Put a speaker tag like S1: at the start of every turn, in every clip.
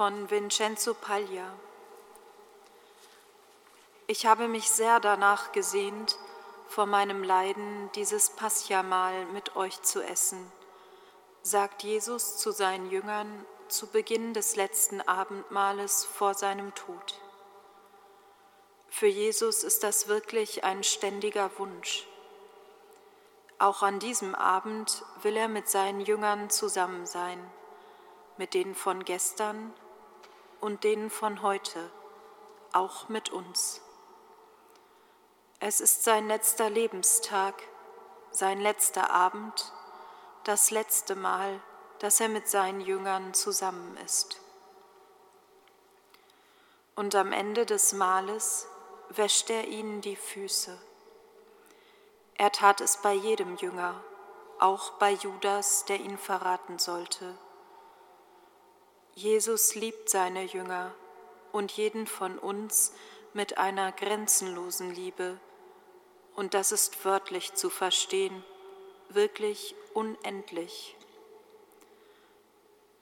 S1: von Vincenzo Paglia. Ich habe mich sehr danach gesehnt, vor meinem Leiden dieses Paschamahl mit euch zu essen, sagt Jesus zu seinen Jüngern zu Beginn des letzten Abendmahles vor seinem Tod. Für Jesus ist das wirklich ein ständiger Wunsch. Auch an diesem Abend will er mit seinen Jüngern zusammen sein, mit denen von gestern und denen von heute, auch mit uns. Es ist sein letzter Lebenstag, sein letzter Abend, das letzte Mal, dass er mit seinen Jüngern zusammen ist. Und am Ende des Mahles wäscht er ihnen die Füße. Er tat es bei jedem Jünger, auch bei Judas, der ihn verraten sollte. Jesus liebt seine Jünger und jeden von uns mit einer grenzenlosen Liebe, und das ist wörtlich zu verstehen, wirklich unendlich.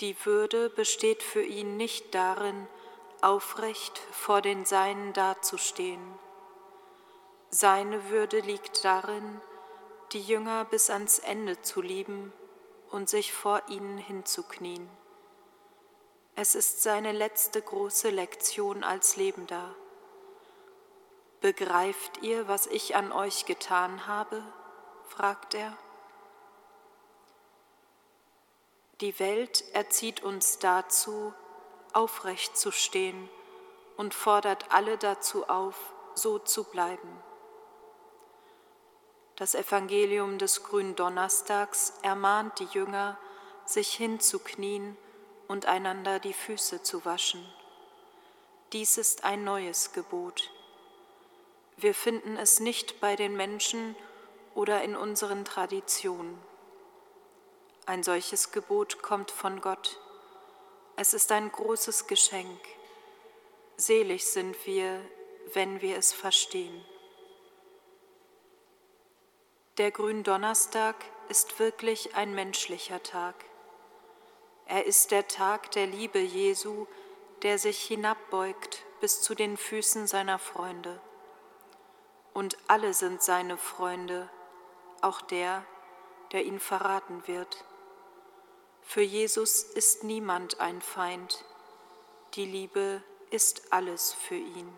S1: Die Würde besteht für ihn nicht darin, aufrecht vor den Seinen dazustehen. Seine Würde liegt darin, die Jünger bis ans Ende zu lieben und sich vor ihnen hinzuknien. Es ist seine letzte große Lektion als Lebender. Begreift ihr, was ich an euch getan habe? fragt er. Die Welt erzieht uns dazu, aufrecht zu stehen und fordert alle dazu auf, so zu bleiben. Das Evangelium des Gründonnerstags ermahnt die Jünger, sich hinzuknien und einander die Füße zu waschen. Dies ist ein neues Gebot. Wir finden es nicht bei den Menschen oder in unseren Traditionen. Ein solches Gebot kommt von Gott es ist ein großes Geschenk. Selig sind wir, wenn wir es verstehen. Der Gründonnerstag ist wirklich ein menschlicher Tag. Er ist der Tag der Liebe Jesu, der sich hinabbeugt bis zu den Füßen seiner Freunde. Und alle sind seine Freunde, auch der, der ihn verraten wird. Für Jesus ist niemand ein Feind. Die Liebe ist alles für ihn.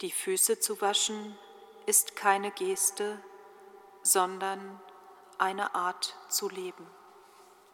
S1: Die Füße zu waschen ist keine Geste, sondern eine Art zu leben.